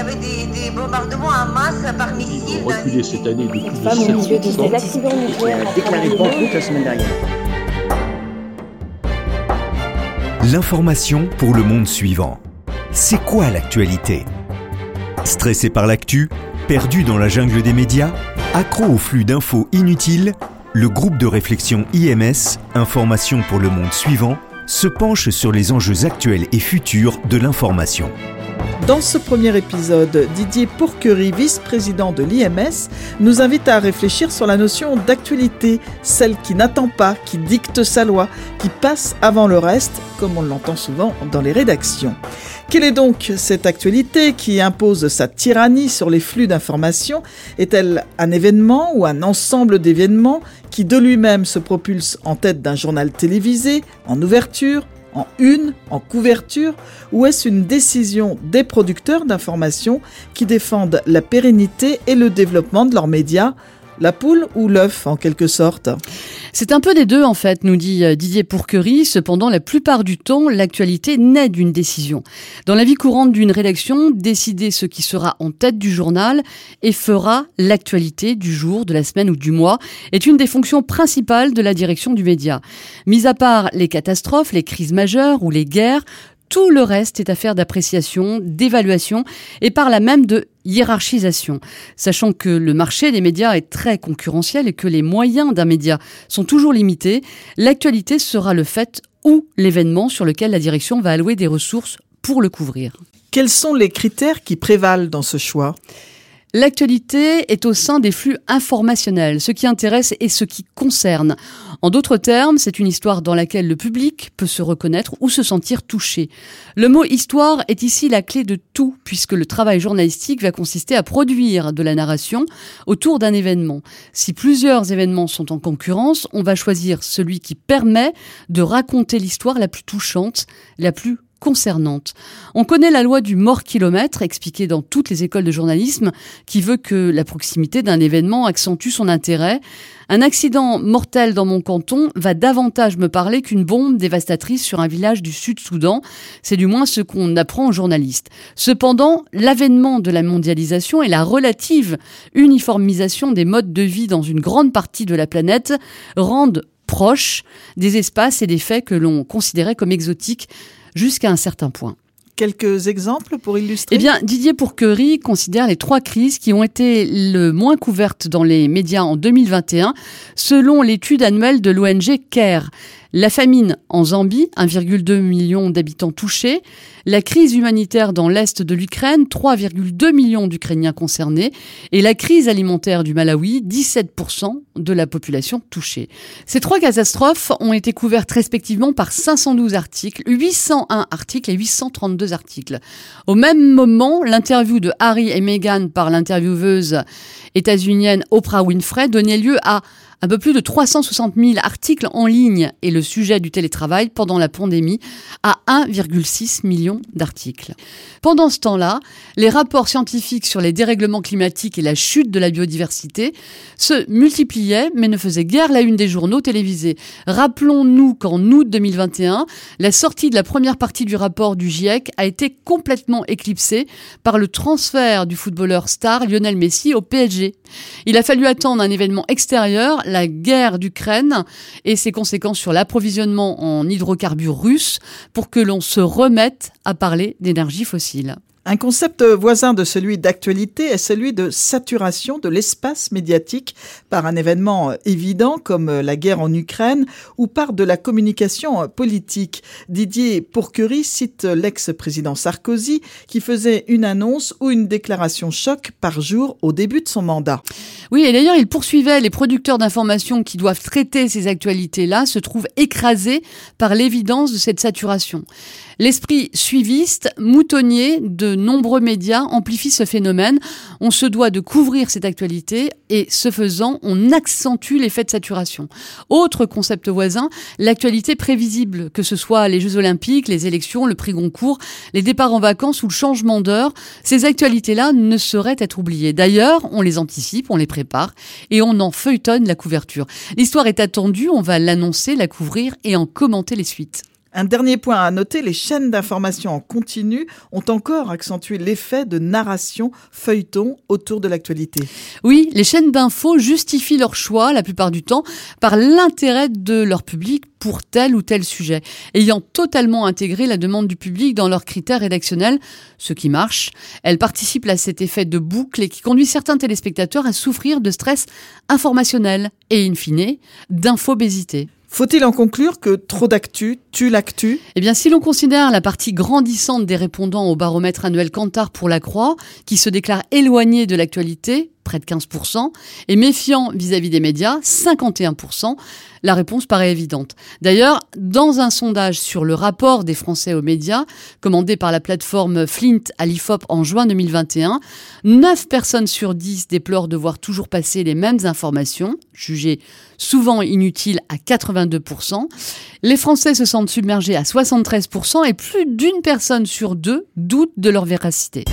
y avait des, bombardements en masse par missiles. Reculé cette année de plus de 7 déclaré banqueroute la semaine dernière. L'information pour le monde suivant. C'est quoi l'actualité? Stressé par l'actu Perdu dans la jungle des médias Accro au flux d'infos inutiles Le groupe de réflexion IMS, Information pour le monde suivant, se penche sur les enjeux actuels et futurs de l'information. Dans ce premier épisode, Didier Pourquerie, vice-président de l'IMS, nous invite à réfléchir sur la notion d'actualité, celle qui n'attend pas, qui dicte sa loi, qui passe avant le reste, comme on l'entend souvent dans les rédactions. Quelle est donc cette actualité qui impose sa tyrannie sur les flux d'informations? Est-elle un événement ou un ensemble d'événements qui de lui-même se propulse en tête d'un journal télévisé, en ouverture, en une, en couverture, ou est-ce une décision des producteurs d'informations qui défendent la pérennité et le développement de leurs médias? La poule ou l'œuf en quelque sorte C'est un peu des deux en fait, nous dit euh, Didier Pourquerie. Cependant, la plupart du temps, l'actualité naît d'une décision. Dans la vie courante d'une rédaction, décider ce qui sera en tête du journal et fera l'actualité du jour, de la semaine ou du mois est une des fonctions principales de la direction du média. Mis à part les catastrophes, les crises majeures ou les guerres, tout le reste est affaire d'appréciation, d'évaluation et par là même de hiérarchisation. Sachant que le marché des médias est très concurrentiel et que les moyens d'un média sont toujours limités, l'actualité sera le fait ou l'événement sur lequel la direction va allouer des ressources pour le couvrir. Quels sont les critères qui prévalent dans ce choix? L'actualité est au sein des flux informationnels, ce qui intéresse et ce qui concerne. En d'autres termes, c'est une histoire dans laquelle le public peut se reconnaître ou se sentir touché. Le mot histoire est ici la clé de tout, puisque le travail journalistique va consister à produire de la narration autour d'un événement. Si plusieurs événements sont en concurrence, on va choisir celui qui permet de raconter l'histoire la plus touchante, la plus concernante. On connaît la loi du mort kilomètre, expliquée dans toutes les écoles de journalisme, qui veut que la proximité d'un événement accentue son intérêt. Un accident mortel dans mon canton va davantage me parler qu'une bombe dévastatrice sur un village du Sud-Soudan. C'est du moins ce qu'on apprend aux journalistes. Cependant, l'avènement de la mondialisation et la relative uniformisation des modes de vie dans une grande partie de la planète rendent proches des espaces et des faits que l'on considérait comme exotiques jusqu'à un certain point. Quelques exemples pour illustrer? Eh bien, Didier Pourquerie considère les trois crises qui ont été le moins couvertes dans les médias en 2021, selon l'étude annuelle de l'ONG CARE. La famine en Zambie, 1,2 million d'habitants touchés. La crise humanitaire dans l'est de l'Ukraine, 3,2 millions d'Ukrainiens concernés. Et la crise alimentaire du Malawi, 17% de la population touchée. Ces trois catastrophes ont été couvertes respectivement par 512 articles, 801 articles et 832 articles. Au même moment, l'interview de Harry et Meghan par l'intervieweuse états-unienne Oprah Winfrey donnait lieu à un peu plus de 360 000 articles en ligne et le sujet du télétravail pendant la pandémie à 1,6 million d'articles. Pendant ce temps-là, les rapports scientifiques sur les dérèglements climatiques et la chute de la biodiversité se multipliaient mais ne faisaient guère la une des journaux télévisés. Rappelons-nous qu'en août 2021, la sortie de la première partie du rapport du GIEC a été complètement éclipsée par le transfert du footballeur star Lionel Messi au PSG. Il a fallu attendre un événement extérieur, la guerre d'Ukraine et ses conséquences sur l'approvisionnement en hydrocarbures russes pour que l'on se remette à parler d'énergie fossile. Un concept voisin de celui d'actualité est celui de saturation de l'espace médiatique par un événement évident comme la guerre en Ukraine ou par de la communication politique. Didier Pourquerie cite l'ex-président Sarkozy qui faisait une annonce ou une déclaration choc par jour au début de son mandat. Oui, et d'ailleurs, il poursuivait les producteurs d'informations qui doivent traiter ces actualités-là se trouvent écrasés par l'évidence de cette saturation. L'esprit suiviste, moutonnier de nombreux médias amplifie ce phénomène. On se doit de couvrir cette actualité et ce faisant, on accentue l'effet de saturation. Autre concept voisin, l'actualité prévisible, que ce soit les Jeux Olympiques, les élections, le prix Goncourt, les départs en vacances ou le changement d'heure, ces actualités-là ne sauraient être oubliées. D'ailleurs, on les anticipe, on les prépare et on en feuilletonne la couverture. L'histoire est attendue, on va l'annoncer, la couvrir et en commenter les suites. Un dernier point à noter, les chaînes d'information en continu ont encore accentué l'effet de narration feuilleton autour de l'actualité. Oui, les chaînes d'infos justifient leur choix la plupart du temps par l'intérêt de leur public pour tel ou tel sujet, ayant totalement intégré la demande du public dans leurs critères rédactionnels, ce qui marche. Elles participent à cet effet de boucle et qui conduit certains téléspectateurs à souffrir de stress informationnel et, in fine, d'infobésité. Faut-il en conclure que trop d'actu tue l'actu? Eh bien, si l'on considère la partie grandissante des répondants au baromètre annuel Kantar pour la Croix, qui se déclarent éloignés de l'actualité, près de 15%, et méfiants vis-à-vis des médias, 51%, la réponse paraît évidente. D'ailleurs, dans un sondage sur le rapport des Français aux médias, commandé par la plateforme Flint à l'IFOP en juin 2021, 9 personnes sur 10 déplorent de voir toujours passer les mêmes informations, jugées souvent inutiles à 82%. Les Français se sentent submergés à 73% et plus d'une personne sur deux doute de leur véracité.